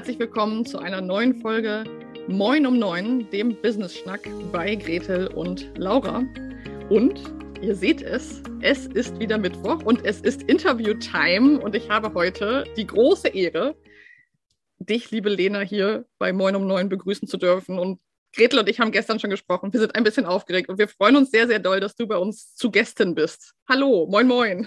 herzlich willkommen zu einer neuen Folge Moin um Neun, dem Business Schnack bei Gretel und Laura. Und ihr seht es, es ist wieder Mittwoch und es ist Interview-Time und ich habe heute die große Ehre, dich, liebe Lena, hier bei Moin um Neun begrüßen zu dürfen. Und Gretel und ich haben gestern schon gesprochen. Wir sind ein bisschen aufgeregt und wir freuen uns sehr, sehr doll, dass du bei uns zu Gästen bist. Hallo, moin, moin.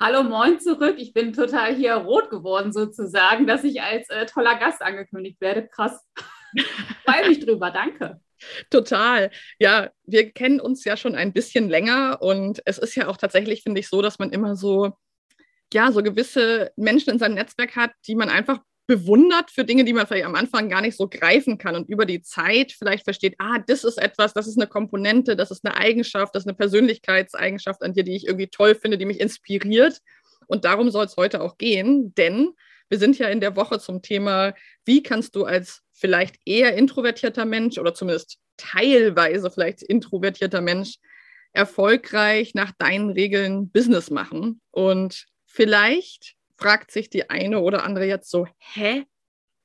Hallo, moin zurück. Ich bin total hier rot geworden, sozusagen, dass ich als äh, toller Gast angekündigt werde. Krass. Freue mich drüber, danke. Total. Ja, wir kennen uns ja schon ein bisschen länger und es ist ja auch tatsächlich, finde ich, so, dass man immer so, ja, so gewisse Menschen in seinem Netzwerk hat, die man einfach bewundert für Dinge, die man vielleicht am Anfang gar nicht so greifen kann und über die Zeit vielleicht versteht, ah, das ist etwas, das ist eine Komponente, das ist eine Eigenschaft, das ist eine Persönlichkeitseigenschaft an dir, die ich irgendwie toll finde, die mich inspiriert. Und darum soll es heute auch gehen, denn wir sind ja in der Woche zum Thema, wie kannst du als vielleicht eher introvertierter Mensch oder zumindest teilweise vielleicht introvertierter Mensch erfolgreich nach deinen Regeln Business machen. Und vielleicht fragt sich die eine oder andere jetzt so, hä?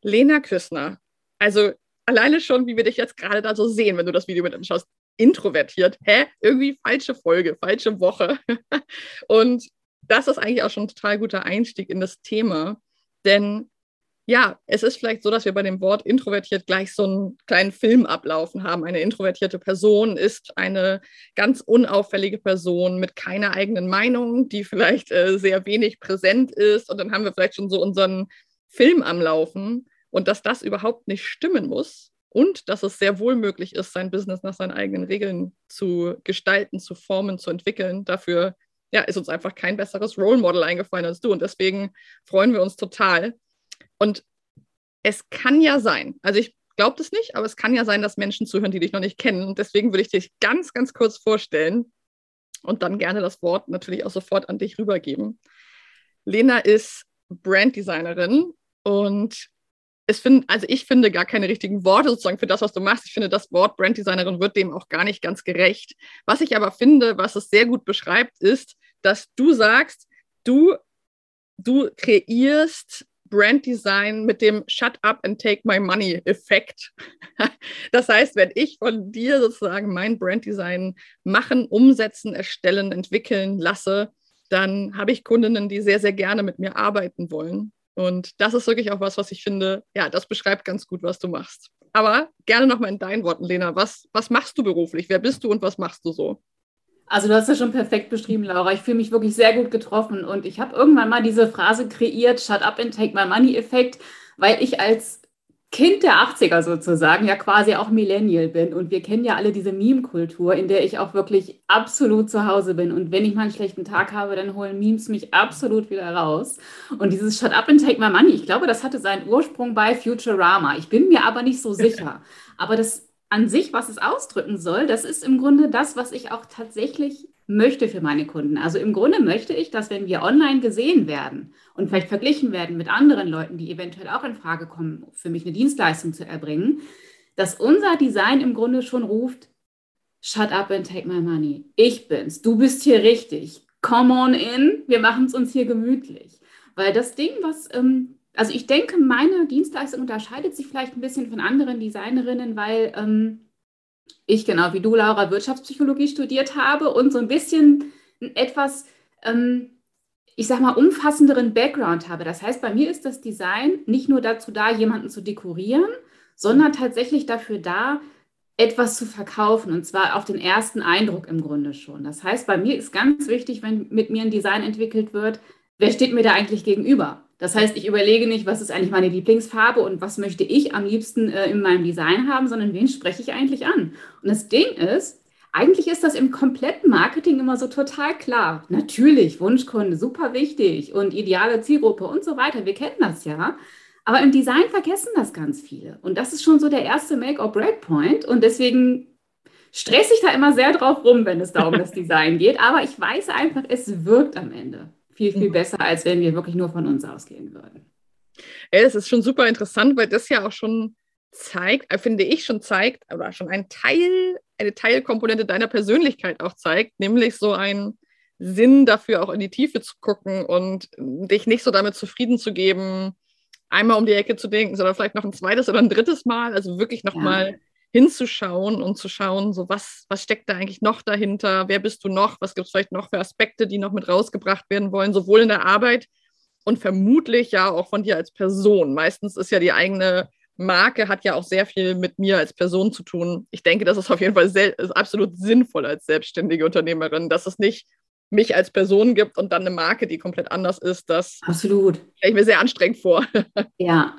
Lena Küssner. Also alleine schon, wie wir dich jetzt gerade da so sehen, wenn du das Video mit anschaust, introvertiert. Hä? Irgendwie falsche Folge, falsche Woche. Und das ist eigentlich auch schon ein total guter Einstieg in das Thema. Denn ja, es ist vielleicht so, dass wir bei dem Wort introvertiert gleich so einen kleinen Film ablaufen haben. Eine introvertierte Person ist eine ganz unauffällige Person mit keiner eigenen Meinung, die vielleicht äh, sehr wenig präsent ist. Und dann haben wir vielleicht schon so unseren Film am Laufen. Und dass das überhaupt nicht stimmen muss und dass es sehr wohl möglich ist, sein Business nach seinen eigenen Regeln zu gestalten, zu formen, zu entwickeln. Dafür ja, ist uns einfach kein besseres Role Model eingefallen als du. Und deswegen freuen wir uns total, und es kann ja sein, also ich glaube das nicht, aber es kann ja sein, dass Menschen zuhören, die dich noch nicht kennen. Und deswegen würde ich dich ganz, ganz kurz vorstellen und dann gerne das Wort natürlich auch sofort an dich rübergeben. Lena ist Branddesignerin und es find, also ich finde gar keine richtigen Worte sozusagen für das, was du machst. Ich finde, das Wort Branddesignerin wird dem auch gar nicht ganz gerecht. Was ich aber finde, was es sehr gut beschreibt, ist, dass du sagst, du, du kreierst Branddesign mit dem Shut up and take my money Effekt. Das heißt, wenn ich von dir sozusagen mein Branddesign machen, umsetzen, erstellen, entwickeln lasse, dann habe ich Kundinnen, die sehr, sehr gerne mit mir arbeiten wollen. Und das ist wirklich auch was, was ich finde, ja, das beschreibt ganz gut, was du machst. Aber gerne nochmal in deinen Worten, Lena, was, was machst du beruflich? Wer bist du und was machst du so? Also du hast das schon perfekt beschrieben, Laura. Ich fühle mich wirklich sehr gut getroffen. Und ich habe irgendwann mal diese Phrase kreiert, Shut up and take my money Effekt, weil ich als Kind der 80er sozusagen ja quasi auch Millennial bin. Und wir kennen ja alle diese Meme-Kultur, in der ich auch wirklich absolut zu Hause bin. Und wenn ich mal einen schlechten Tag habe, dann holen Memes mich absolut wieder raus. Und dieses Shut up and take my money, ich glaube, das hatte seinen Ursprung bei Futurama. Ich bin mir aber nicht so sicher, aber das an sich, was es ausdrücken soll, das ist im Grunde das, was ich auch tatsächlich möchte für meine Kunden. Also im Grunde möchte ich, dass wenn wir online gesehen werden und vielleicht verglichen werden mit anderen Leuten, die eventuell auch in Frage kommen, für mich eine Dienstleistung zu erbringen, dass unser Design im Grunde schon ruft, shut up and take my money. Ich bin's. Du bist hier richtig. Come on in. Wir machen es uns hier gemütlich. Weil das Ding, was ähm, also ich denke, meine Dienstleistung unterscheidet sich vielleicht ein bisschen von anderen Designerinnen, weil ähm, ich genau wie du, Laura, Wirtschaftspsychologie studiert habe und so ein bisschen etwas, ähm, ich sag mal, umfassenderen Background habe. Das heißt, bei mir ist das Design nicht nur dazu da, jemanden zu dekorieren, sondern tatsächlich dafür da, etwas zu verkaufen und zwar auf den ersten Eindruck im Grunde schon. Das heißt, bei mir ist ganz wichtig, wenn mit mir ein Design entwickelt wird, wer steht mir da eigentlich gegenüber? Das heißt, ich überlege nicht, was ist eigentlich meine Lieblingsfarbe und was möchte ich am liebsten äh, in meinem Design haben, sondern wen spreche ich eigentlich an? Und das Ding ist, eigentlich ist das im kompletten Marketing immer so total klar. Natürlich, Wunschkunde, super wichtig und ideale Zielgruppe und so weiter. Wir kennen das ja. Aber im Design vergessen das ganz viele. Und das ist schon so der erste Make-or-Break-Point. Und deswegen stresse ich da immer sehr drauf rum, wenn es da um das Design geht. Aber ich weiß einfach, es wirkt am Ende viel, viel mhm. besser, als wenn wir wirklich nur von uns ausgehen würden. Es ist schon super interessant, weil das ja auch schon zeigt, äh, finde ich schon zeigt, oder schon ein Teil, eine Teilkomponente deiner Persönlichkeit auch zeigt, nämlich so ein Sinn dafür, auch in die Tiefe zu gucken und dich nicht so damit zufrieden zu geben, einmal um die Ecke zu denken, sondern vielleicht noch ein zweites oder ein drittes Mal. Also wirklich nochmal ja. Hinzuschauen und zu schauen, so was, was steckt da eigentlich noch dahinter? Wer bist du noch? Was gibt es vielleicht noch für Aspekte, die noch mit rausgebracht werden wollen, sowohl in der Arbeit und vermutlich ja auch von dir als Person. Meistens ist ja die eigene Marke hat ja auch sehr viel mit mir als Person zu tun. Ich denke, das ist auf jeden Fall absolut sinnvoll als selbstständige Unternehmerin, dass es nicht mich als Person gibt und dann eine Marke, die komplett anders ist, das absolut. stelle ich mir sehr anstrengend vor. Ja,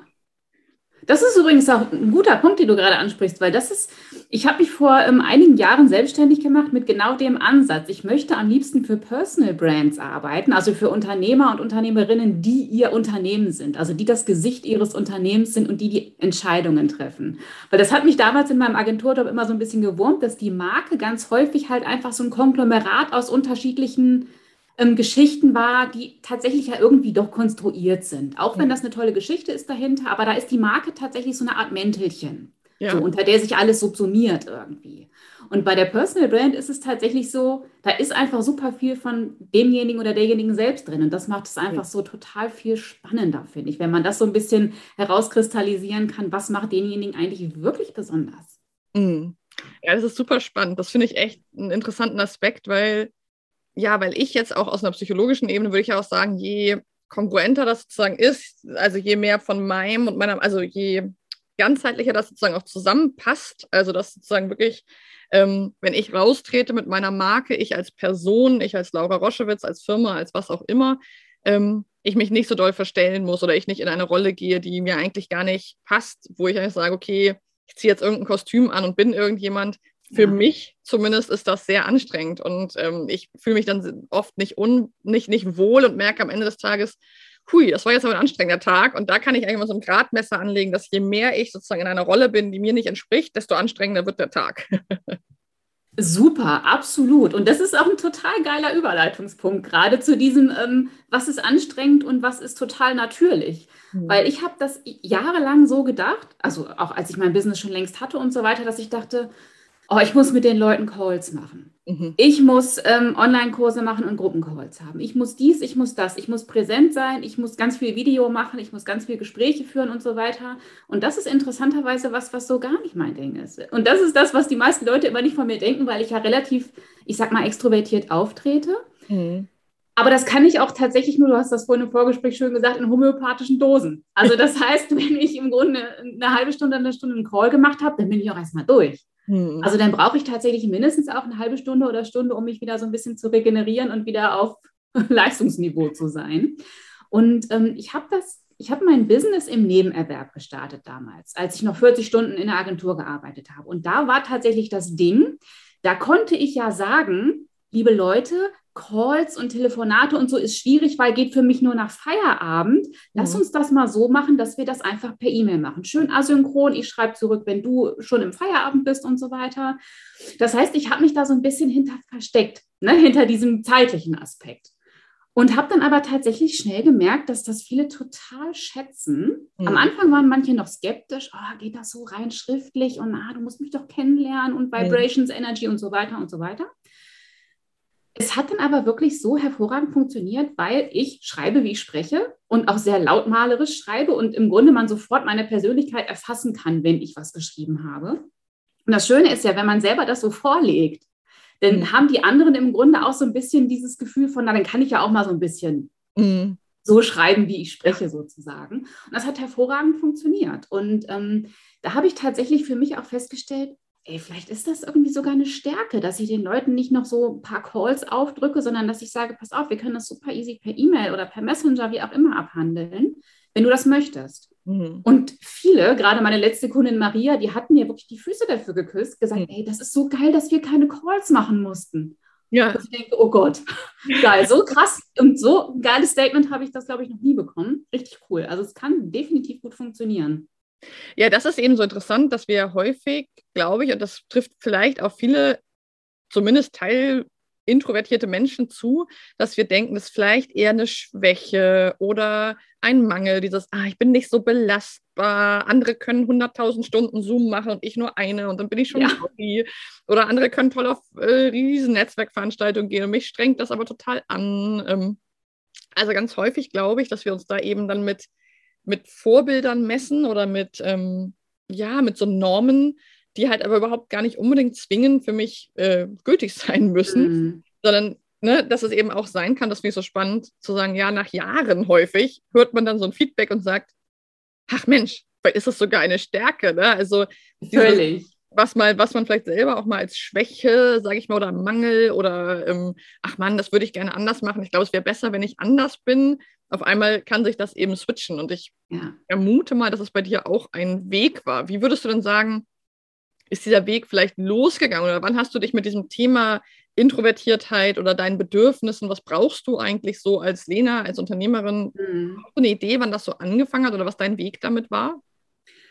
das ist übrigens auch ein guter Punkt, den du gerade ansprichst, weil das ist, ich habe mich vor ähm, einigen Jahren selbstständig gemacht mit genau dem Ansatz. Ich möchte am liebsten für Personal Brands arbeiten, also für Unternehmer und Unternehmerinnen, die ihr Unternehmen sind, also die das Gesicht ihres Unternehmens sind und die die Entscheidungen treffen. Weil das hat mich damals in meinem Agenturjob immer so ein bisschen gewurmt, dass die Marke ganz häufig halt einfach so ein Konglomerat aus unterschiedlichen ähm, Geschichten war, die tatsächlich ja irgendwie doch konstruiert sind. Auch wenn das eine tolle Geschichte ist dahinter, aber da ist die Marke tatsächlich so eine Art Mäntelchen, ja. so, unter der sich alles subsumiert irgendwie. Und bei der Personal Brand ist es tatsächlich so, da ist einfach super viel von demjenigen oder derjenigen selbst drin. Und das macht es einfach so total viel spannender, finde ich, wenn man das so ein bisschen herauskristallisieren kann, was macht denjenigen eigentlich wirklich besonders. Mhm. Ja, das ist super spannend. Das finde ich echt einen interessanten Aspekt, weil ja, weil ich jetzt auch aus einer psychologischen Ebene würde ich auch sagen, je kongruenter das sozusagen ist, also je mehr von meinem und meiner, also je ganzheitlicher das sozusagen auch zusammenpasst, also dass sozusagen wirklich, ähm, wenn ich raustrete mit meiner Marke, ich als Person, ich als Laura Roschewitz, als Firma, als was auch immer, ähm, ich mich nicht so doll verstellen muss oder ich nicht in eine Rolle gehe, die mir eigentlich gar nicht passt, wo ich eigentlich sage, okay, ich ziehe jetzt irgendein Kostüm an und bin irgendjemand, für ja. mich zumindest ist das sehr anstrengend und ähm, ich fühle mich dann oft nicht, un, nicht, nicht wohl und merke am Ende des Tages, hui, das war jetzt aber ein anstrengender Tag und da kann ich eigentlich mal so ein Gradmesser anlegen, dass je mehr ich sozusagen in einer Rolle bin, die mir nicht entspricht, desto anstrengender wird der Tag. Super, absolut. Und das ist auch ein total geiler Überleitungspunkt, gerade zu diesem, ähm, was ist anstrengend und was ist total natürlich. Mhm. Weil ich habe das jahrelang so gedacht, also auch als ich mein Business schon längst hatte und so weiter, dass ich dachte, oh, ich muss mit den Leuten Calls machen. Mhm. Ich muss ähm, Online-Kurse machen und Gruppencalls haben. Ich muss dies, ich muss das. Ich muss präsent sein. Ich muss ganz viel Video machen. Ich muss ganz viel Gespräche führen und so weiter. Und das ist interessanterweise was, was so gar nicht mein Ding ist. Und das ist das, was die meisten Leute immer nicht von mir denken, weil ich ja relativ, ich sag mal, extrovertiert auftrete. Mhm. Aber das kann ich auch tatsächlich nur, du hast das vorhin im Vorgespräch schön gesagt, in homöopathischen Dosen. Also das heißt, wenn ich im Grunde eine halbe Stunde, eine Stunde einen Call gemacht habe, dann bin ich auch erstmal durch. Hm. Also dann brauche ich tatsächlich mindestens auch eine halbe Stunde oder Stunde, um mich wieder so ein bisschen zu regenerieren und wieder auf Leistungsniveau zu sein. Und ähm, ich habe das, ich habe mein Business im Nebenerwerb gestartet damals, als ich noch 40 Stunden in der Agentur gearbeitet habe. Und da war tatsächlich das Ding, da konnte ich ja sagen, liebe Leute, Calls und Telefonate und so ist schwierig, weil geht für mich nur nach Feierabend. Lass mhm. uns das mal so machen, dass wir das einfach per E-Mail machen. Schön asynchron. Ich schreibe zurück, wenn du schon im Feierabend bist und so weiter. Das heißt, ich habe mich da so ein bisschen hinter versteckt, ne, hinter diesem zeitlichen Aspekt. Und habe dann aber tatsächlich schnell gemerkt, dass das viele total schätzen. Mhm. Am Anfang waren manche noch skeptisch, oh, geht das so rein schriftlich und ah, du musst mich doch kennenlernen und Vibrations, mhm. Energy und so weiter und so weiter. Es hat dann aber wirklich so hervorragend funktioniert, weil ich schreibe, wie ich spreche und auch sehr lautmalerisch schreibe und im Grunde man sofort meine Persönlichkeit erfassen kann, wenn ich was geschrieben habe. Und das Schöne ist ja, wenn man selber das so vorlegt, dann mhm. haben die anderen im Grunde auch so ein bisschen dieses Gefühl von, na, dann kann ich ja auch mal so ein bisschen mhm. so schreiben, wie ich spreche sozusagen. Und das hat hervorragend funktioniert. Und ähm, da habe ich tatsächlich für mich auch festgestellt, ey, vielleicht ist das irgendwie sogar eine Stärke, dass ich den Leuten nicht noch so ein paar Calls aufdrücke, sondern dass ich sage, pass auf, wir können das super easy per E-Mail oder per Messenger, wie auch immer, abhandeln, wenn du das möchtest. Mhm. Und viele, gerade meine letzte Kundin Maria, die hatten mir wirklich die Füße dafür geküsst, gesagt, mhm. ey, das ist so geil, dass wir keine Calls machen mussten. Ja. Und ich denke, oh Gott, geil, so krass und so ein geiles Statement habe ich das, glaube ich, noch nie bekommen. Richtig cool. Also es kann definitiv gut funktionieren. Ja, das ist eben so interessant, dass wir häufig, glaube ich, und das trifft vielleicht auch viele, zumindest Teil introvertierte Menschen zu, dass wir denken, das ist vielleicht eher eine Schwäche oder ein Mangel, dieses, ah, ich bin nicht so belastbar, andere können 100.000 Stunden Zoom machen und ich nur eine und dann bin ich schon ja. happy. Oder andere können toll auf äh, riesen Netzwerkveranstaltungen gehen und mich strengt das aber total an. Ähm, also ganz häufig glaube ich, dass wir uns da eben dann mit mit Vorbildern messen oder mit, ähm, ja, mit so Normen, die halt aber überhaupt gar nicht unbedingt zwingend für mich äh, gültig sein müssen, mhm. sondern ne, dass es eben auch sein kann, das finde ich so spannend, zu sagen, ja, nach Jahren häufig hört man dann so ein Feedback und sagt, ach Mensch, vielleicht ist das sogar eine Stärke. Ne? Also Völlig. was, mal, was man vielleicht selber auch mal als Schwäche, sage ich mal, oder Mangel oder ähm, ach Mann, das würde ich gerne anders machen. Ich glaube, es wäre besser, wenn ich anders bin. Auf einmal kann sich das eben switchen. Und ich ja. vermute mal, dass es bei dir auch ein Weg war. Wie würdest du denn sagen, ist dieser Weg vielleicht losgegangen oder wann hast du dich mit diesem Thema Introvertiertheit oder deinen Bedürfnissen, was brauchst du eigentlich so als Lena, als Unternehmerin? Mhm. Hast du eine Idee, wann das so angefangen hat oder was dein Weg damit war?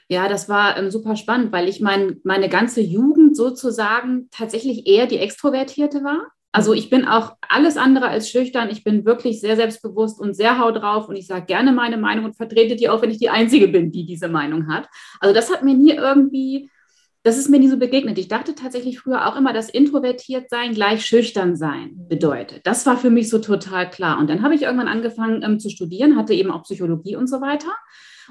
Ja, das war ähm, super spannend, weil ich mein, meine ganze Jugend sozusagen tatsächlich eher die Extrovertierte war. Also ich bin auch alles andere als schüchtern. Ich bin wirklich sehr selbstbewusst und sehr hau drauf und ich sage gerne meine Meinung und vertrete die auch, wenn ich die Einzige bin, die diese Meinung hat. Also das hat mir nie irgendwie das ist mir nie so begegnet. Ich dachte tatsächlich früher auch immer, dass introvertiert sein gleich schüchtern sein bedeutet. Das war für mich so total klar. Und dann habe ich irgendwann angefangen ähm, zu studieren, hatte eben auch Psychologie und so weiter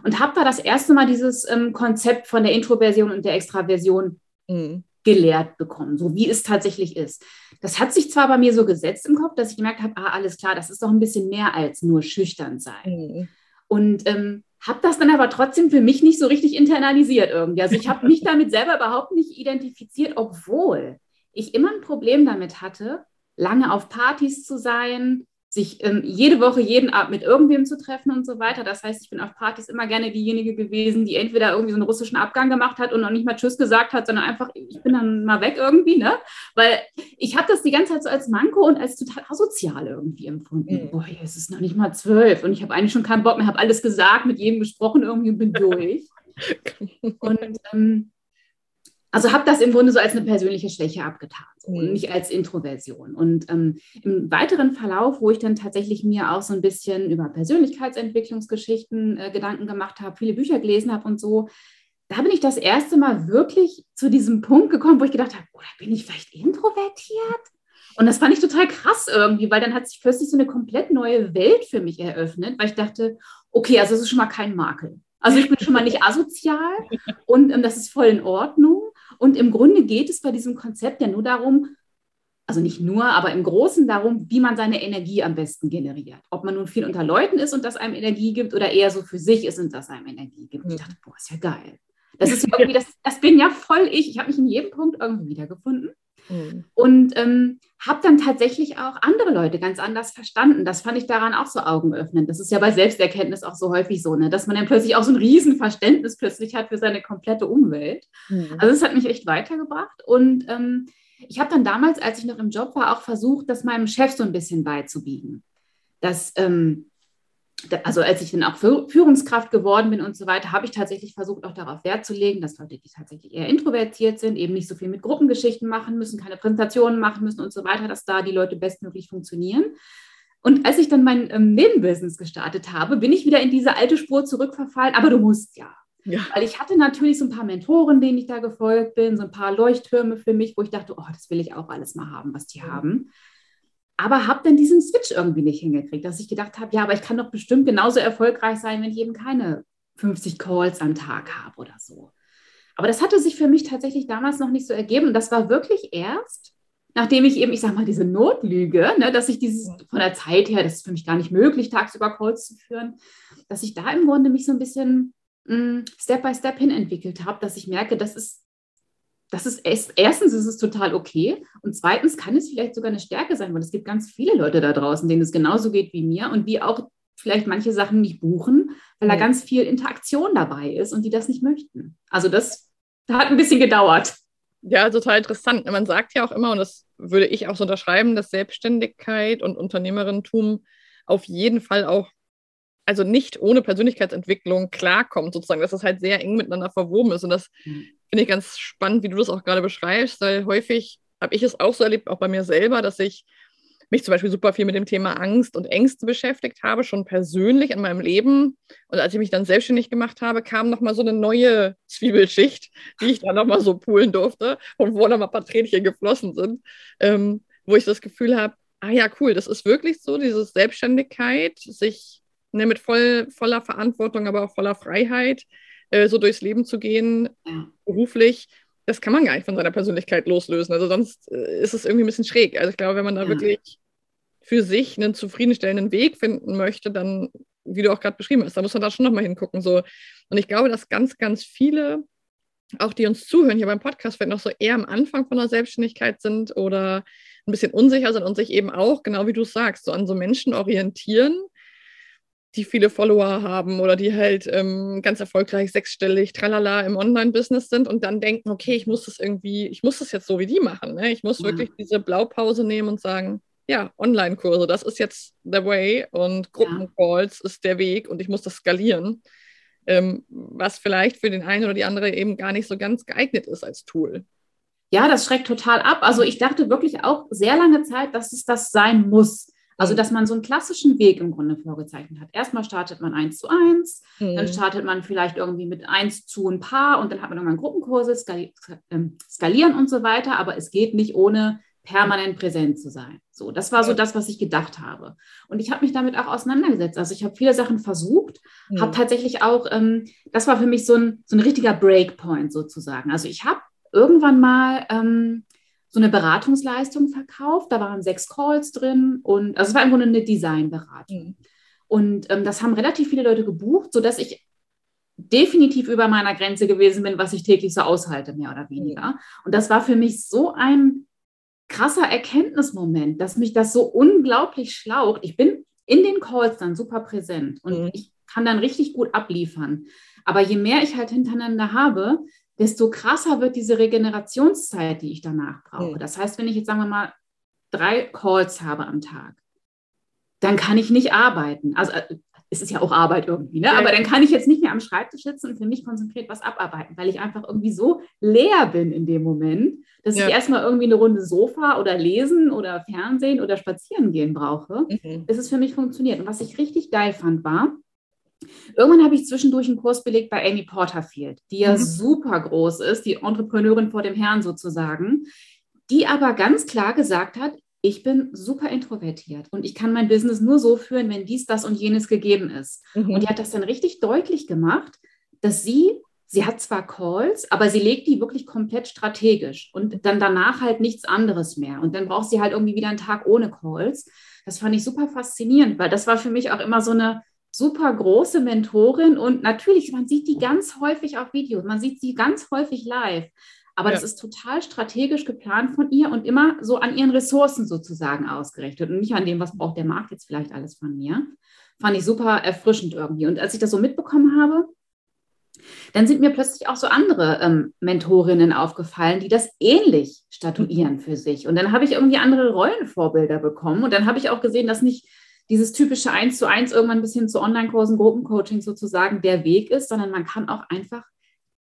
und habe da das erste Mal dieses ähm, Konzept von der Introversion und der Extraversion mhm. Gelehrt bekommen, so wie es tatsächlich ist. Das hat sich zwar bei mir so gesetzt im Kopf, dass ich gemerkt habe, ah, alles klar, das ist doch ein bisschen mehr als nur schüchtern sein. Mhm. Und ähm, habe das dann aber trotzdem für mich nicht so richtig internalisiert irgendwie. Also ich habe mich damit selber überhaupt nicht identifiziert, obwohl ich immer ein Problem damit hatte, lange auf Partys zu sein, sich ähm, jede Woche, jeden Abend mit irgendwem zu treffen und so weiter. Das heißt, ich bin auf Partys immer gerne diejenige gewesen, die entweder irgendwie so einen russischen Abgang gemacht hat und noch nicht mal Tschüss gesagt hat, sondern einfach, ich bin dann mal weg irgendwie, ne? Weil ich habe das die ganze Zeit so als Manko und als total asozial irgendwie empfunden. Mhm. Boah, jetzt ist noch nicht mal zwölf und ich habe eigentlich schon keinen Bock mehr, habe alles gesagt, mit jedem gesprochen irgendwie und bin durch. und ähm, also habe das im Grunde so als eine persönliche Schwäche abgetan und mhm. nicht als Introversion. Und ähm, im weiteren Verlauf, wo ich dann tatsächlich mir auch so ein bisschen über Persönlichkeitsentwicklungsgeschichten äh, Gedanken gemacht habe, viele Bücher gelesen habe und so, da bin ich das erste Mal wirklich zu diesem Punkt gekommen, wo ich gedacht habe, oder bin ich vielleicht introvertiert? Und das fand ich total krass irgendwie, weil dann hat sich plötzlich so eine komplett neue Welt für mich eröffnet, weil ich dachte, okay, also es ist schon mal kein Makel. Also ich bin schon mal nicht asozial und ähm, das ist voll in Ordnung. Und im Grunde geht es bei diesem Konzept ja nur darum, also nicht nur, aber im Großen darum, wie man seine Energie am besten generiert. Ob man nun viel unter Leuten ist und das einem Energie gibt oder eher so für sich ist und das einem Energie gibt. Ich dachte, boah, ist ja geil. Das ist irgendwie, das, das bin ja voll ich. Ich habe mich in jedem Punkt irgendwie wiedergefunden. Mhm. Und ähm, habe dann tatsächlich auch andere Leute ganz anders verstanden. Das fand ich daran auch so augenöffnend. Das ist ja bei Selbsterkenntnis auch so häufig so, ne? dass man dann plötzlich auch so ein Riesenverständnis plötzlich hat für seine komplette Umwelt. Mhm. Also es hat mich echt weitergebracht. Und ähm, ich habe dann damals, als ich noch im Job war, auch versucht, das meinem Chef so ein bisschen beizubiegen. Dass ähm, also als ich dann auch Führungskraft geworden bin und so weiter, habe ich tatsächlich versucht, auch darauf Wert zu legen, dass Leute, die tatsächlich eher introvertiert sind, eben nicht so viel mit Gruppengeschichten machen müssen, keine Präsentationen machen müssen und so weiter, dass da die Leute bestmöglich funktionieren. Und als ich dann mein ähm, Nebenbusiness gestartet habe, bin ich wieder in diese alte Spur zurückverfallen, aber du musst ja. Ja. Weil ich hatte natürlich so ein paar Mentoren, denen ich da gefolgt bin, so ein paar Leuchttürme für mich, wo ich dachte, oh, das will ich auch alles mal haben, was die mhm. haben aber habe dann diesen Switch irgendwie nicht hingekriegt, dass ich gedacht habe, ja, aber ich kann doch bestimmt genauso erfolgreich sein, wenn ich eben keine 50 Calls am Tag habe oder so. Aber das hatte sich für mich tatsächlich damals noch nicht so ergeben. Und das war wirklich erst, nachdem ich eben, ich sage mal, diese Notlüge, ne, dass ich dieses von der Zeit her, das ist für mich gar nicht möglich, tagsüber Calls zu führen, dass ich da im Grunde mich so ein bisschen mh, mm, Step by Step hin entwickelt habe, dass ich merke, das ist das ist erstens ist es total okay und zweitens kann es vielleicht sogar eine Stärke sein, weil es gibt ganz viele Leute da draußen, denen es genauso geht wie mir und die auch vielleicht manche Sachen nicht buchen, weil da ganz viel Interaktion dabei ist und die das nicht möchten. Also das hat ein bisschen gedauert. Ja, total interessant. Man sagt ja auch immer, und das würde ich auch so unterschreiben, dass Selbstständigkeit und Unternehmerinnentum auf jeden Fall auch also nicht ohne Persönlichkeitsentwicklung klarkommt, sozusagen, dass das halt sehr eng miteinander verwoben ist. Und das mhm. Finde ich ganz spannend, wie du das auch gerade beschreibst, weil häufig habe ich es auch so erlebt, auch bei mir selber, dass ich mich zum Beispiel super viel mit dem Thema Angst und Ängste beschäftigt habe, schon persönlich in meinem Leben. Und als ich mich dann selbstständig gemacht habe, kam nochmal so eine neue Zwiebelschicht, die ich dann nochmal so poolen durfte und wo nochmal ein paar Tränchen geflossen sind, ähm, wo ich das Gefühl habe, ah ja, cool, das ist wirklich so, diese Selbstständigkeit, sich ne, mit voll, voller Verantwortung, aber auch voller Freiheit, äh, so durchs Leben zu gehen, ja. beruflich, das kann man gar nicht von seiner Persönlichkeit loslösen. Also sonst äh, ist es irgendwie ein bisschen schräg. Also ich glaube, wenn man da ja. wirklich für sich einen zufriedenstellenden Weg finden möchte, dann, wie du auch gerade beschrieben hast, da muss man da schon nochmal hingucken. So. Und ich glaube, dass ganz, ganz viele, auch die uns zuhören hier beim Podcast, vielleicht noch so eher am Anfang von der Selbstständigkeit sind oder ein bisschen unsicher sind und sich eben auch, genau wie du sagst, so an so Menschen orientieren, die viele Follower haben oder die halt ähm, ganz erfolgreich sechsstellig, tralala im Online-Business sind und dann denken, okay, ich muss das irgendwie, ich muss das jetzt so wie die machen. Ne? Ich muss ja. wirklich diese Blaupause nehmen und sagen, ja, Online-Kurse, das ist jetzt the way und Gruppencalls ja. ist der Weg und ich muss das skalieren, ähm, was vielleicht für den einen oder die andere eben gar nicht so ganz geeignet ist als Tool. Ja, das schreckt total ab. Also ich dachte wirklich auch sehr lange Zeit, dass es das sein muss. Also, dass man so einen klassischen Weg im Grunde vorgezeichnet hat. Erstmal startet man eins zu eins, mhm. dann startet man vielleicht irgendwie mit eins zu ein Paar und dann hat man irgendwann Gruppenkurse, ähm, skalieren und so weiter. Aber es geht nicht ohne permanent präsent zu sein. So, das war so das, was ich gedacht habe. Und ich habe mich damit auch auseinandergesetzt. Also ich habe viele Sachen versucht, mhm. habe tatsächlich auch, ähm, das war für mich so ein, so ein richtiger Breakpoint sozusagen. Also ich habe irgendwann mal ähm, so eine Beratungsleistung verkauft. Da waren sechs Calls drin und also es war im Grunde eine Designberatung. Mhm. Und ähm, das haben relativ viele Leute gebucht, sodass ich definitiv über meiner Grenze gewesen bin, was ich täglich so aushalte, mehr oder weniger. Mhm. Und das war für mich so ein krasser Erkenntnismoment, dass mich das so unglaublich schlaucht. Ich bin in den Calls dann super präsent und mhm. ich kann dann richtig gut abliefern. Aber je mehr ich halt hintereinander habe, desto krasser wird diese Regenerationszeit, die ich danach brauche. Das heißt, wenn ich jetzt, sagen wir mal, drei Calls habe am Tag, dann kann ich nicht arbeiten. Also äh, es ist ja auch Arbeit irgendwie, ne? aber dann kann ich jetzt nicht mehr am Schreibtisch sitzen und für mich konzentriert was abarbeiten, weil ich einfach irgendwie so leer bin in dem Moment, dass ja. ich erstmal irgendwie eine Runde Sofa oder lesen oder Fernsehen oder spazieren gehen brauche, mhm. bis es für mich funktioniert. Und was ich richtig geil fand, war, Irgendwann habe ich zwischendurch einen Kurs belegt bei Amy Porterfield, die ja mhm. super groß ist, die Entrepreneurin vor dem Herrn sozusagen, die aber ganz klar gesagt hat, ich bin super introvertiert und ich kann mein Business nur so führen, wenn dies, das und jenes gegeben ist. Mhm. Und die hat das dann richtig deutlich gemacht, dass sie, sie hat zwar Calls, aber sie legt die wirklich komplett strategisch und dann danach halt nichts anderes mehr. Und dann braucht sie halt irgendwie wieder einen Tag ohne Calls. Das fand ich super faszinierend, weil das war für mich auch immer so eine super große Mentorin und natürlich, man sieht die ganz häufig auf Videos, man sieht sie ganz häufig live. Aber ja. das ist total strategisch geplant von ihr und immer so an ihren Ressourcen sozusagen ausgerichtet und nicht an dem, was braucht der Markt jetzt vielleicht alles von mir. Fand ich super erfrischend irgendwie. Und als ich das so mitbekommen habe, dann sind mir plötzlich auch so andere ähm, Mentorinnen aufgefallen, die das ähnlich statuieren für sich. Und dann habe ich irgendwie andere Rollenvorbilder bekommen. Und dann habe ich auch gesehen, dass nicht dieses typische Eins zu eins irgendwann bis hin zu Online-Kursen, Gruppencoaching sozusagen der Weg ist, sondern man kann auch einfach,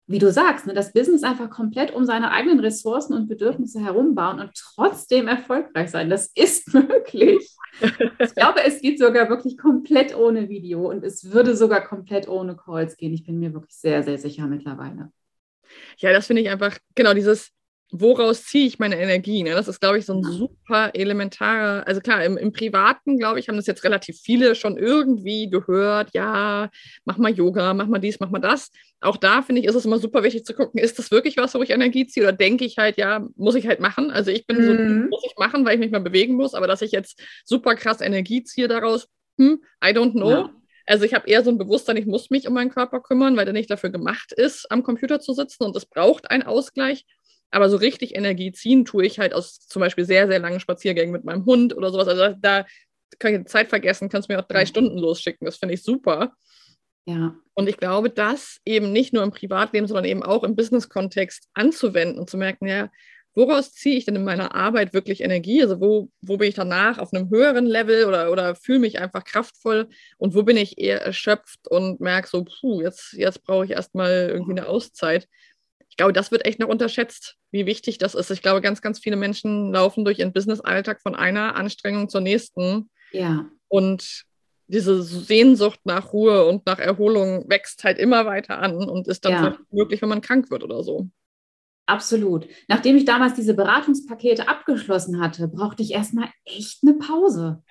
wie du sagst, ne, das Business einfach komplett um seine eigenen Ressourcen und Bedürfnisse herumbauen und trotzdem erfolgreich sein. Das ist möglich. Ich glaube, es geht sogar wirklich komplett ohne Video und es würde sogar komplett ohne Calls gehen. Ich bin mir wirklich sehr, sehr sicher mittlerweile. Ja, das finde ich einfach, genau, dieses woraus ziehe ich meine Energie? Ne? Das ist, glaube ich, so ein super elementarer, also klar, im, im Privaten, glaube ich, haben das jetzt relativ viele schon irgendwie gehört, ja, mach mal Yoga, mach mal dies, mach mal das. Auch da, finde ich, ist es immer super wichtig zu gucken, ist das wirklich was, wo ich Energie ziehe oder denke ich halt, ja, muss ich halt machen. Also ich bin mhm. so, muss ich machen, weil ich mich mal bewegen muss, aber dass ich jetzt super krass Energie ziehe daraus, hm, I don't know. Ja. Also ich habe eher so ein Bewusstsein, ich muss mich um meinen Körper kümmern, weil der nicht dafür gemacht ist, am Computer zu sitzen und es braucht einen Ausgleich. Aber so richtig Energie ziehen tue ich halt aus zum Beispiel sehr, sehr langen Spaziergängen mit meinem Hund oder sowas. Also da kann ich die Zeit vergessen, kannst mir auch drei Stunden losschicken. Das finde ich super. Ja. Und ich glaube, das eben nicht nur im Privatleben, sondern eben auch im Business-Kontext anzuwenden und zu merken, ja, woraus ziehe ich denn in meiner Arbeit wirklich Energie? Also wo, wo bin ich danach auf einem höheren Level oder, oder fühle mich einfach kraftvoll und wo bin ich eher erschöpft und merke so, puh, jetzt, jetzt brauche ich erstmal irgendwie eine Auszeit ich glaube, das wird echt noch unterschätzt, wie wichtig das ist. Ich glaube, ganz, ganz viele Menschen laufen durch ihren Business-Alltag von einer Anstrengung zur nächsten. Ja. Und diese Sehnsucht nach Ruhe und nach Erholung wächst halt immer weiter an und ist dann ja. möglich, wenn man krank wird oder so. Absolut. Nachdem ich damals diese Beratungspakete abgeschlossen hatte, brauchte ich erstmal echt eine Pause.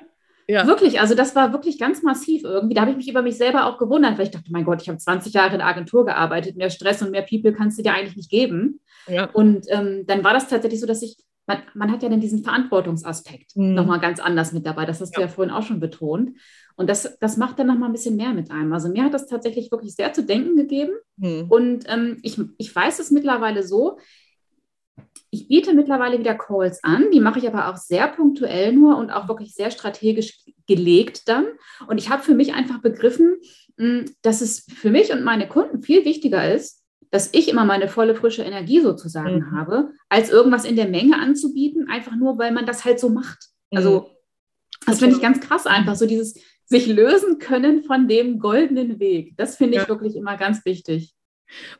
Ja. Wirklich, also das war wirklich ganz massiv irgendwie. Da habe ich mich über mich selber auch gewundert, weil ich dachte, mein Gott, ich habe 20 Jahre in der Agentur gearbeitet, mehr Stress und mehr People kannst du dir eigentlich nicht geben. Ja. Und ähm, dann war das tatsächlich so, dass ich, man, man hat ja dann diesen Verantwortungsaspekt mhm. nochmal ganz anders mit dabei. Das hast ja. du ja vorhin auch schon betont. Und das, das macht dann nochmal ein bisschen mehr mit einem. Also mir hat das tatsächlich wirklich sehr zu denken gegeben. Mhm. Und ähm, ich, ich weiß es mittlerweile so, ich biete mittlerweile wieder Calls an, die mache ich aber auch sehr punktuell nur und auch wirklich sehr strategisch gelegt dann. Und ich habe für mich einfach begriffen, hm, dass es für mich und meine Kunden viel wichtiger ist, dass ich immer meine volle frische Energie sozusagen mhm. habe, als irgendwas in der Menge anzubieten, einfach nur, weil man das halt so macht. Also mhm. das finde ich ganz krass einfach, so dieses sich lösen können von dem goldenen Weg. Das finde ich ja. wirklich immer ganz wichtig.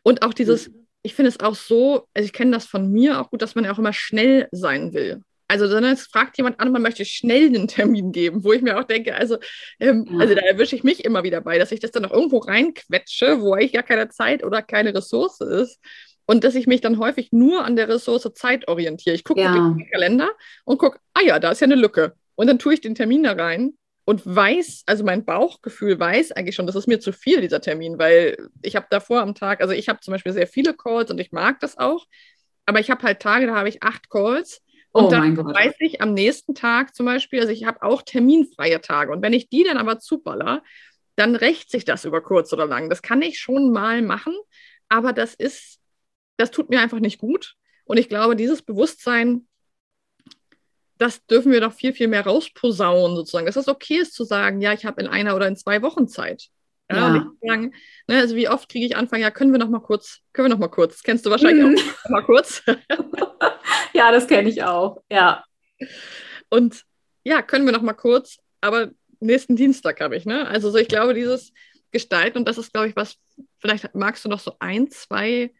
Und auch dieses, ich finde es auch so, also ich kenne das von mir auch gut, dass man ja auch immer schnell sein will. Also dann es fragt jemand an, man möchte schnell einen Termin geben, wo ich mir auch denke, also, ähm, ja. also da erwische ich mich immer wieder bei, dass ich das dann auch irgendwo reinquetsche, wo eigentlich gar keine Zeit oder keine Ressource ist. Und dass ich mich dann häufig nur an der Ressource Zeit orientiere. Ich gucke ja. auf den Kalender und gucke, ah ja, da ist ja eine Lücke. Und dann tue ich den Termin da rein und weiß, also mein Bauchgefühl weiß eigentlich schon, das ist mir zu viel, dieser Termin, weil ich habe davor am Tag, also ich habe zum Beispiel sehr viele Calls und ich mag das auch, aber ich habe halt Tage, da habe ich acht Calls und oh dann weiß ich am nächsten Tag zum Beispiel, also ich habe auch terminfreie Tage und wenn ich die dann aber zuballer, dann rächt sich das über kurz oder lang. Das kann ich schon mal machen, aber das ist, das tut mir einfach nicht gut. Und ich glaube, dieses Bewusstsein das dürfen wir doch viel, viel mehr rausposaunen, sozusagen. Dass es okay ist zu sagen, ja, ich habe in einer oder in zwei Wochen Zeit. Ja, ja. Sagen, ne, also wie oft kriege ich Anfang, ja, können wir noch mal kurz, können wir noch mal kurz. Das kennst du wahrscheinlich mhm. auch noch mal kurz. ja, das kenne ich auch, ja. Und ja, können wir noch mal kurz, aber nächsten Dienstag habe ich, ne? Also so, ich glaube, dieses Gestalten, und das ist, glaube ich, was, vielleicht magst du noch so ein, zwei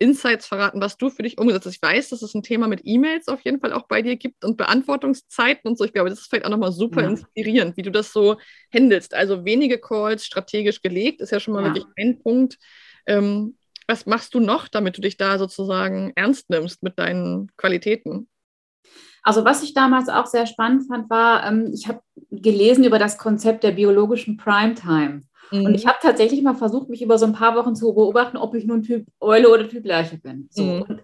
Insights verraten, was du für dich umgesetzt hast. Ich weiß, dass es ein Thema mit E-Mails auf jeden Fall auch bei dir gibt und Beantwortungszeiten und so. Ich glaube, das ist vielleicht auch nochmal super ja. inspirierend, wie du das so handelst. Also wenige Calls strategisch gelegt, ist ja schon mal ja. wirklich ein Punkt. Ähm, was machst du noch, damit du dich da sozusagen ernst nimmst mit deinen Qualitäten? Also was ich damals auch sehr spannend fand, war, ähm, ich habe gelesen über das Konzept der biologischen Primetime. Mhm. Und ich habe tatsächlich mal versucht, mich über so ein paar Wochen zu beobachten, ob ich nun Typ Eule oder Typ Lerche bin. So. Mhm.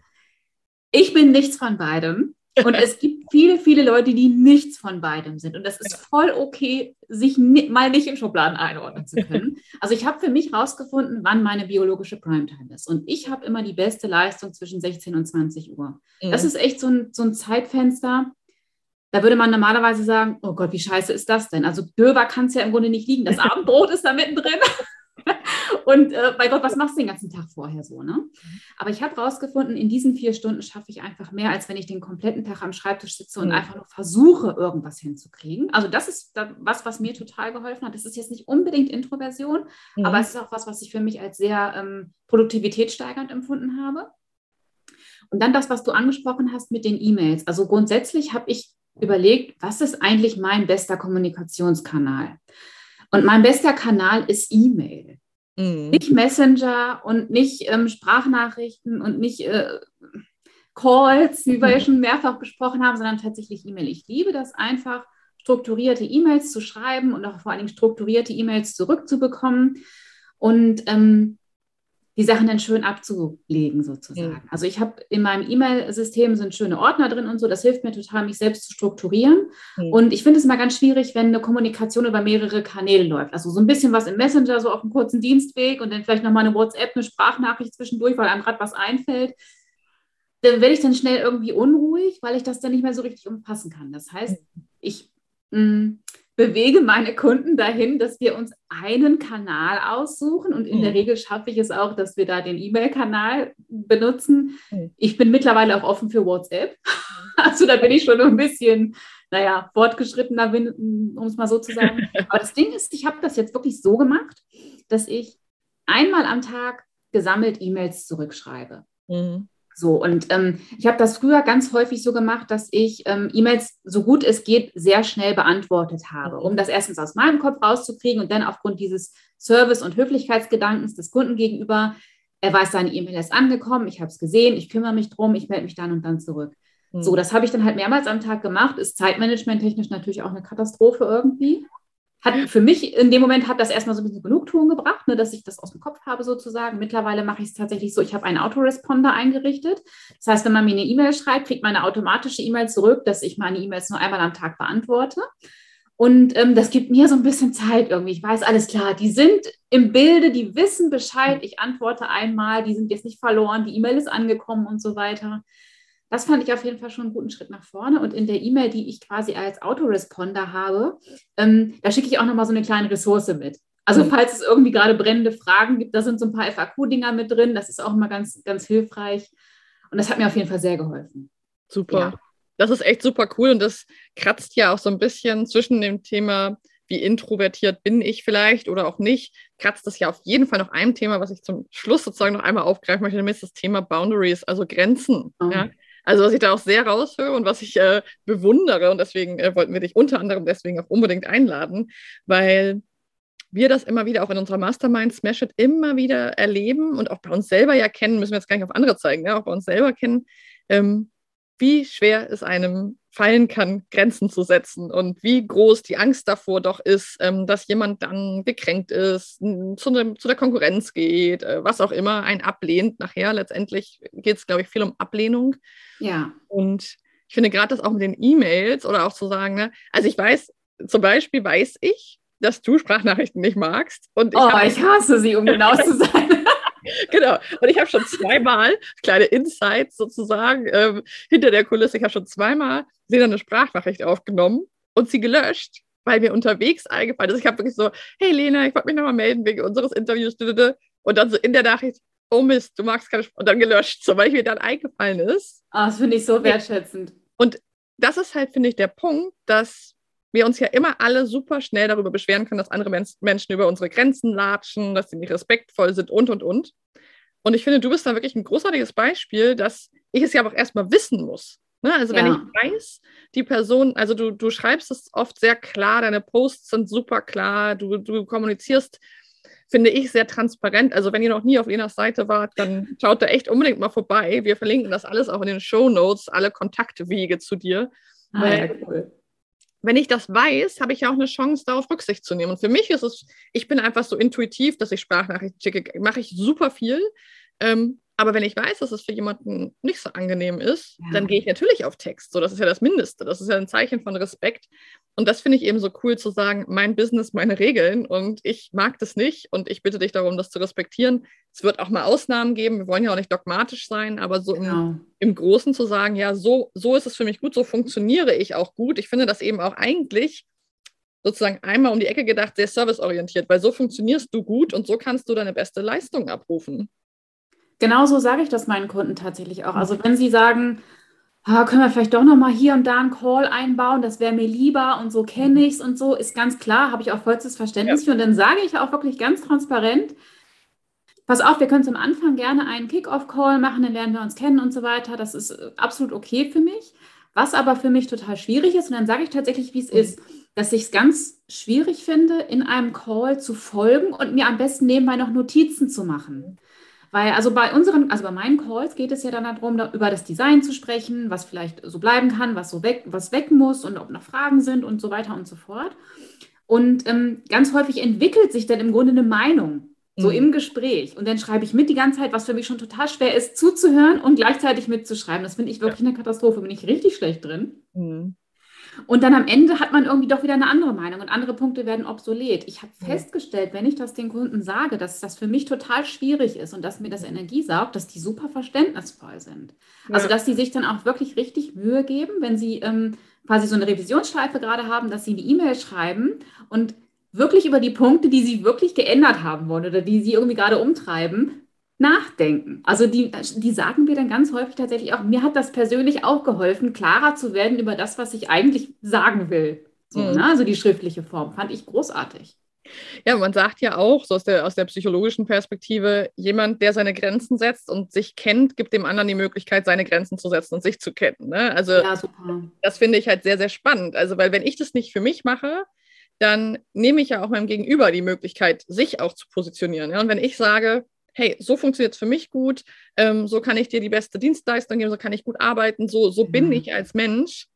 ich bin nichts von beidem. Und es gibt viele, viele Leute, die nichts von beidem sind. Und das ist voll okay, sich mal nicht in Schubladen einordnen zu können. Also ich habe für mich rausgefunden, wann meine biologische Primetime ist. Und ich habe immer die beste Leistung zwischen 16 und 20 Uhr. Mhm. Das ist echt so ein, so ein Zeitfenster. Da würde man normalerweise sagen, oh Gott, wie scheiße ist das denn? Also Döver kann es ja im Grunde nicht liegen. Das Abendbrot ist da mittendrin. Und äh, bei Gott, was machst du den ganzen Tag vorher so? Ne? Aber ich habe rausgefunden, in diesen vier Stunden schaffe ich einfach mehr, als wenn ich den kompletten Tag am Schreibtisch sitze und mhm. einfach nur versuche, irgendwas hinzukriegen. Also das ist was, was mir total geholfen hat. Das ist jetzt nicht unbedingt Introversion, mhm. aber es ist auch was, was ich für mich als sehr ähm, produktivitätssteigernd empfunden habe. Und dann das, was du angesprochen hast mit den E-Mails. Also grundsätzlich habe ich überlegt, was ist eigentlich mein bester Kommunikationskanal? Und mein bester Kanal ist E-Mail. Mhm. Nicht Messenger und nicht ähm, Sprachnachrichten und nicht äh, Calls, wie wir ja mhm. schon mehrfach besprochen haben, sondern tatsächlich E-Mail. Ich liebe das einfach, strukturierte E-Mails zu schreiben und auch vor allen Dingen strukturierte E-Mails zurückzubekommen. Und ähm, die Sachen dann schön abzulegen sozusagen. Mhm. Also ich habe in meinem E-Mail-System sind schöne Ordner drin und so. Das hilft mir total, mich selbst zu strukturieren. Mhm. Und ich finde es immer ganz schwierig, wenn eine Kommunikation über mehrere Kanäle läuft. Also so ein bisschen was im Messenger, so auf einem kurzen Dienstweg und dann vielleicht nochmal eine WhatsApp, eine Sprachnachricht zwischendurch, weil einem gerade was einfällt. Dann werde ich dann schnell irgendwie unruhig, weil ich das dann nicht mehr so richtig umfassen kann. Das heißt, ich mh, mm, bewege meine Kunden dahin, dass wir uns einen Kanal aussuchen und in mhm. der Regel schaffe ich es auch, dass wir da den E-Mail-Kanal benutzen. Mhm. Ich bin mittlerweile auch offen für WhatsApp. Also da bin ich schon ein bisschen, naja, fortgeschrittener, um es mal so zu sagen. Aber das Ding ist, ich habe das jetzt wirklich so gemacht, dass ich einmal am Tag gesammelt E-Mails zurückschreibe. Mhm. So, und ähm, ich habe das früher ganz häufig so gemacht, dass ich ähm, E-Mails so gut es geht sehr schnell beantwortet habe, um das erstens aus meinem Kopf rauszukriegen und dann aufgrund dieses Service- und Höflichkeitsgedankens des Kunden gegenüber, er weiß, seine E-Mail ist angekommen, ich habe es gesehen, ich kümmere mich drum, ich melde mich dann und dann zurück. Mhm. So, das habe ich dann halt mehrmals am Tag gemacht. Ist zeitmanagement-technisch natürlich auch eine Katastrophe irgendwie. Hat für mich in dem Moment hat das erstmal so ein bisschen Genugtuung gebracht, ne, dass ich das aus dem Kopf habe sozusagen. Mittlerweile mache ich es tatsächlich so, ich habe einen Autoresponder eingerichtet. Das heißt, wenn man mir eine E-Mail schreibt, kriegt man eine automatische E-Mail zurück, dass ich meine E-Mails nur einmal am Tag beantworte. Und ähm, das gibt mir so ein bisschen Zeit irgendwie. Ich weiß, alles klar, die sind im Bilde, die wissen Bescheid. Ich antworte einmal, die sind jetzt nicht verloren, die E-Mail ist angekommen und so weiter. Das fand ich auf jeden Fall schon einen guten Schritt nach vorne. Und in der E-Mail, die ich quasi als Autoresponder habe, ähm, da schicke ich auch nochmal so eine kleine Ressource mit. Also mhm. falls es irgendwie gerade brennende Fragen gibt, da sind so ein paar FAQ-Dinger mit drin. Das ist auch immer ganz, ganz hilfreich. Und das hat mir auf jeden Fall sehr geholfen. Super. Ja. Das ist echt super cool und das kratzt ja auch so ein bisschen zwischen dem Thema, wie introvertiert bin ich vielleicht oder auch nicht, kratzt das ja auf jeden Fall noch einem Thema, was ich zum Schluss sozusagen noch einmal aufgreifen möchte, nämlich das Thema Boundaries, also Grenzen. Oh. Ja? Also was ich da auch sehr raushöre und was ich äh, bewundere und deswegen äh, wollten wir dich unter anderem deswegen auch unbedingt einladen, weil wir das immer wieder auch in unserer Mastermind Smash It immer wieder erleben und auch bei uns selber ja kennen, müssen wir jetzt gar nicht auf andere zeigen, ja, auch bei uns selber kennen, ähm, wie schwer es einem fallen kann, Grenzen zu setzen und wie groß die Angst davor doch ist, ähm, dass jemand dann gekränkt ist, zu, ne, zu der Konkurrenz geht, äh, was auch immer, ein ablehnt. Nachher letztendlich geht es, glaube ich, viel um Ablehnung. Ja. Und ich finde gerade das auch mit den E-Mails oder auch zu sagen, ne, also ich weiß, zum Beispiel weiß ich, dass du Sprachnachrichten nicht magst. Und ich oh, ich hasse sie, um genau zu sein. genau. Und ich habe schon zweimal, kleine Insights sozusagen, ähm, hinter der Kulisse, ich habe schon zweimal sie dann eine Sprachnachricht aufgenommen und sie gelöscht, weil mir unterwegs eingefallen ist. Ich habe wirklich so, hey Lena, ich wollte mich nochmal melden wegen unseres Interviews. Und dann so in der Nachricht, oh Mist, du magst keine Sprache. Und dann gelöscht, so, weil mir dann eingefallen ist. Ah, das finde ich so wertschätzend. Und das ist halt, finde ich, der Punkt, dass wir uns ja immer alle super schnell darüber beschweren können, dass andere Men Menschen über unsere Grenzen latschen, dass sie nicht respektvoll sind und, und, und. Und ich finde, du bist da wirklich ein großartiges Beispiel, dass ich es ja auch erstmal wissen muss. Ne? Also ja. wenn ich weiß, die Person, also du, du schreibst es oft sehr klar, deine Posts sind super klar, du, du kommunizierst, finde ich, sehr transparent. Also wenn ihr noch nie auf Lenas Seite wart, dann schaut da echt unbedingt mal vorbei. Wir verlinken das alles auch in den Show Notes, alle Kontaktwege zu dir. Ah, weil, ja, cool wenn ich das weiß, habe ich ja auch eine Chance, darauf Rücksicht zu nehmen. Und für mich ist es, ich bin einfach so intuitiv, dass ich Sprachnachrichten schicke, mache ich super viel. Ähm, aber wenn ich weiß, dass es für jemanden nicht so angenehm ist, ja. dann gehe ich natürlich auf Text. So, das ist ja das Mindeste. Das ist ja ein Zeichen von Respekt. Und das finde ich eben so cool zu sagen, mein Business, meine Regeln. Und ich mag das nicht. Und ich bitte dich darum, das zu respektieren. Es wird auch mal Ausnahmen geben. Wir wollen ja auch nicht dogmatisch sein, aber so genau. im, im, Großen zu sagen, ja, so, so ist es für mich gut, so funktioniere ich auch gut. Ich finde das eben auch eigentlich sozusagen einmal um die Ecke gedacht, sehr serviceorientiert, weil so funktionierst du gut und so kannst du deine beste Leistung abrufen. Genauso sage ich das meinen Kunden tatsächlich auch. Also wenn sie sagen, ah, können wir vielleicht doch noch mal hier und da einen Call einbauen, das wäre mir lieber und so kenne ich es und so, ist ganz klar, habe ich auch vollstes Verständnis ja. für. Und dann sage ich auch wirklich ganz transparent, pass auf, wir können zum Anfang gerne einen Kick-Off-Call machen, dann lernen wir uns kennen und so weiter. Das ist äh, absolut okay für mich. Was aber für mich total schwierig ist, und dann sage ich tatsächlich, wie es mhm. ist, dass ich es ganz schwierig finde, in einem Call zu folgen und mir am besten nebenbei noch Notizen zu machen. Weil also bei unseren, also bei meinen Calls geht es ja dann darum, da, über das Design zu sprechen, was vielleicht so bleiben kann, was so weg, was weg muss und ob noch Fragen sind und so weiter und so fort. Und ähm, ganz häufig entwickelt sich dann im Grunde eine Meinung, so mhm. im Gespräch. Und dann schreibe ich mit die ganze Zeit, was für mich schon total schwer ist, zuzuhören und gleichzeitig mitzuschreiben. Das finde ich wirklich ja. eine Katastrophe, bin ich richtig schlecht drin. Mhm. Und dann am Ende hat man irgendwie doch wieder eine andere Meinung und andere Punkte werden obsolet. Ich habe ja. festgestellt, wenn ich das den Kunden sage, dass das für mich total schwierig ist und dass mir das Energie saugt, dass die super verständnisvoll sind. Ja. Also, dass die sich dann auch wirklich richtig Mühe geben, wenn sie ähm, quasi so eine Revisionsschleife gerade haben, dass sie eine E-Mail schreiben und wirklich über die Punkte, die sie wirklich geändert haben wollen oder die sie irgendwie gerade umtreiben, nachdenken. Also die, die sagen mir dann ganz häufig tatsächlich auch, mir hat das persönlich auch geholfen, klarer zu werden über das, was ich eigentlich sagen will. So, mhm. ne? Also die schriftliche Form fand ich großartig. Ja, man sagt ja auch, so aus der, aus der psychologischen Perspektive, jemand, der seine Grenzen setzt und sich kennt, gibt dem anderen die Möglichkeit, seine Grenzen zu setzen und sich zu kennen. Ne? Also ja, das finde ich halt sehr, sehr spannend. Also, weil wenn ich das nicht für mich mache, dann nehme ich ja auch meinem Gegenüber die Möglichkeit, sich auch zu positionieren. Ja? Und wenn ich sage, hey, so funktioniert es für mich gut, ähm, so kann ich dir die beste Dienstleistung geben, so kann ich gut arbeiten, so, so bin ich als Mensch,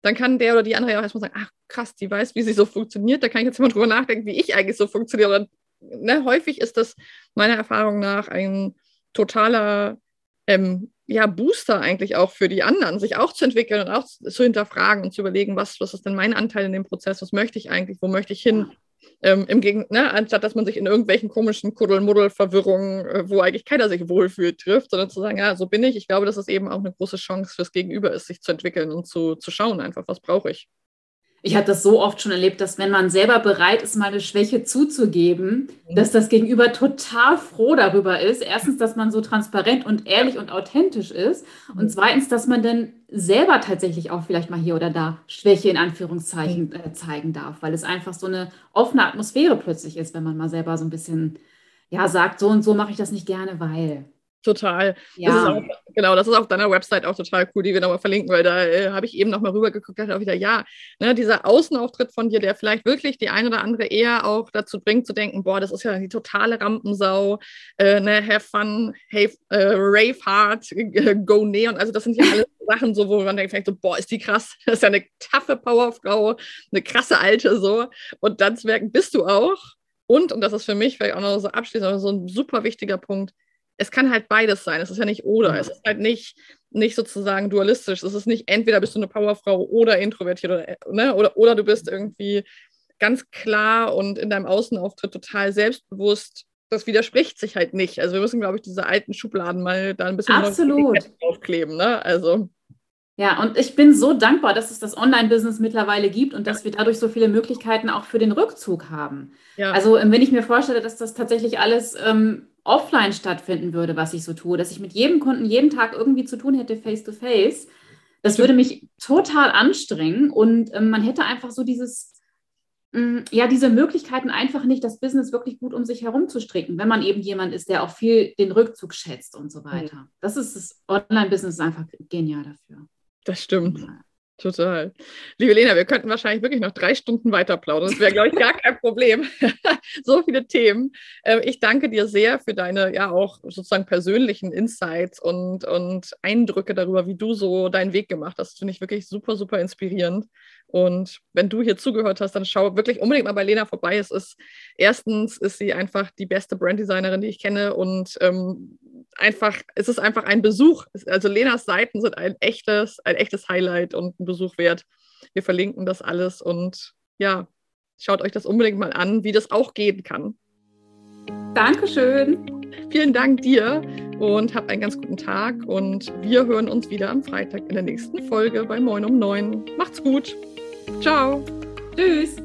dann kann der oder die andere ja auch erstmal sagen, ach krass, die weiß, wie sie so funktioniert, da kann ich jetzt mal drüber nachdenken, wie ich eigentlich so funktioniere. Ne, häufig ist das meiner Erfahrung nach ein totaler ähm, ja, Booster eigentlich auch für die anderen, sich auch zu entwickeln und auch zu hinterfragen und zu überlegen, was, was ist denn mein Anteil in dem Prozess, was möchte ich eigentlich, wo möchte ich hin? Ähm, Im Gegenteil, ne, anstatt dass man sich in irgendwelchen komischen Kuddelmuddel-Verwirrungen, äh, wo eigentlich keiner sich wohlfühlt, trifft, sondern zu sagen, ja, so bin ich. Ich glaube, dass es eben auch eine große Chance fürs Gegenüber ist, sich zu entwickeln und zu, zu schauen, einfach, was brauche ich ich habe das so oft schon erlebt, dass wenn man selber bereit ist, mal eine Schwäche zuzugeben, mhm. dass das Gegenüber total froh darüber ist. Erstens, dass man so transparent und ehrlich und authentisch ist. Und mhm. zweitens, dass man dann selber tatsächlich auch vielleicht mal hier oder da Schwäche in Anführungszeichen mhm. äh, zeigen darf, weil es einfach so eine offene Atmosphäre plötzlich ist, wenn man mal selber so ein bisschen, ja, sagt, so und so mache ich das nicht gerne, weil. Total. Ja. Das auch, genau, das ist auf deiner Website auch total cool, die wir nochmal verlinken, weil da äh, habe ich eben nochmal rübergeguckt, dachte auch wieder, ja, ne, dieser Außenauftritt von dir, der vielleicht wirklich die eine oder andere eher auch dazu bringt, zu denken, boah, das ist ja die totale Rampensau, äh, ne, have fun, have, äh, rave hard, go neon, also das sind ja alles Sachen, so, wo man denkt, vielleicht so, boah, ist die krass, das ist ja eine taffe Powerfrau, eine krasse Alte, so, und dann zu merken, bist du auch, und, und das ist für mich vielleicht auch noch so abschließend, so ein super wichtiger Punkt, es kann halt beides sein. Es ist ja nicht oder. Es ist halt nicht, nicht sozusagen dualistisch. Es ist nicht entweder bist du eine Powerfrau oder introvertiert oder, ne? oder, oder du bist irgendwie ganz klar und in deinem Außenauftritt total selbstbewusst. Das widerspricht sich halt nicht. Also wir müssen, glaube ich, diese alten Schubladen mal da ein bisschen aufkleben. Ne? Also. Ja, und ich bin so dankbar, dass es das Online-Business mittlerweile gibt und dass wir dadurch so viele Möglichkeiten auch für den Rückzug haben. Ja. Also wenn ich mir vorstelle, dass das tatsächlich alles ähm, offline stattfinden würde, was ich so tue, dass ich mit jedem Kunden jeden Tag irgendwie zu tun hätte, face to face, das würde mich total anstrengen und ähm, man hätte einfach so dieses, ähm, ja, diese Möglichkeiten einfach nicht, das Business wirklich gut um sich herum zu stricken, wenn man eben jemand ist, der auch viel den Rückzug schätzt und so weiter. Das ist das Online-Business einfach genial dafür. Das stimmt. Ja. Total. Liebe Lena, wir könnten wahrscheinlich wirklich noch drei Stunden weiter plaudern. Das wäre, glaube ich, gar kein Problem. so viele Themen. Ähm, ich danke dir sehr für deine ja auch sozusagen persönlichen Insights und, und Eindrücke darüber, wie du so deinen Weg gemacht hast. Das finde ich wirklich super, super inspirierend. Und wenn du hier zugehört hast, dann schau wirklich unbedingt mal bei Lena vorbei. Es ist erstens ist sie einfach die beste Branddesignerin, die ich kenne und ähm, einfach, es ist einfach ein Besuch. Also Lenas Seiten sind ein echtes, ein echtes Highlight und ein Besuch wert. Wir verlinken das alles und ja, schaut euch das unbedingt mal an, wie das auch gehen kann. Dankeschön. Vielen Dank dir und habt einen ganz guten Tag und wir hören uns wieder am Freitag in der nächsten Folge bei Moin um 9. Macht's gut. Ciao. Tschüss.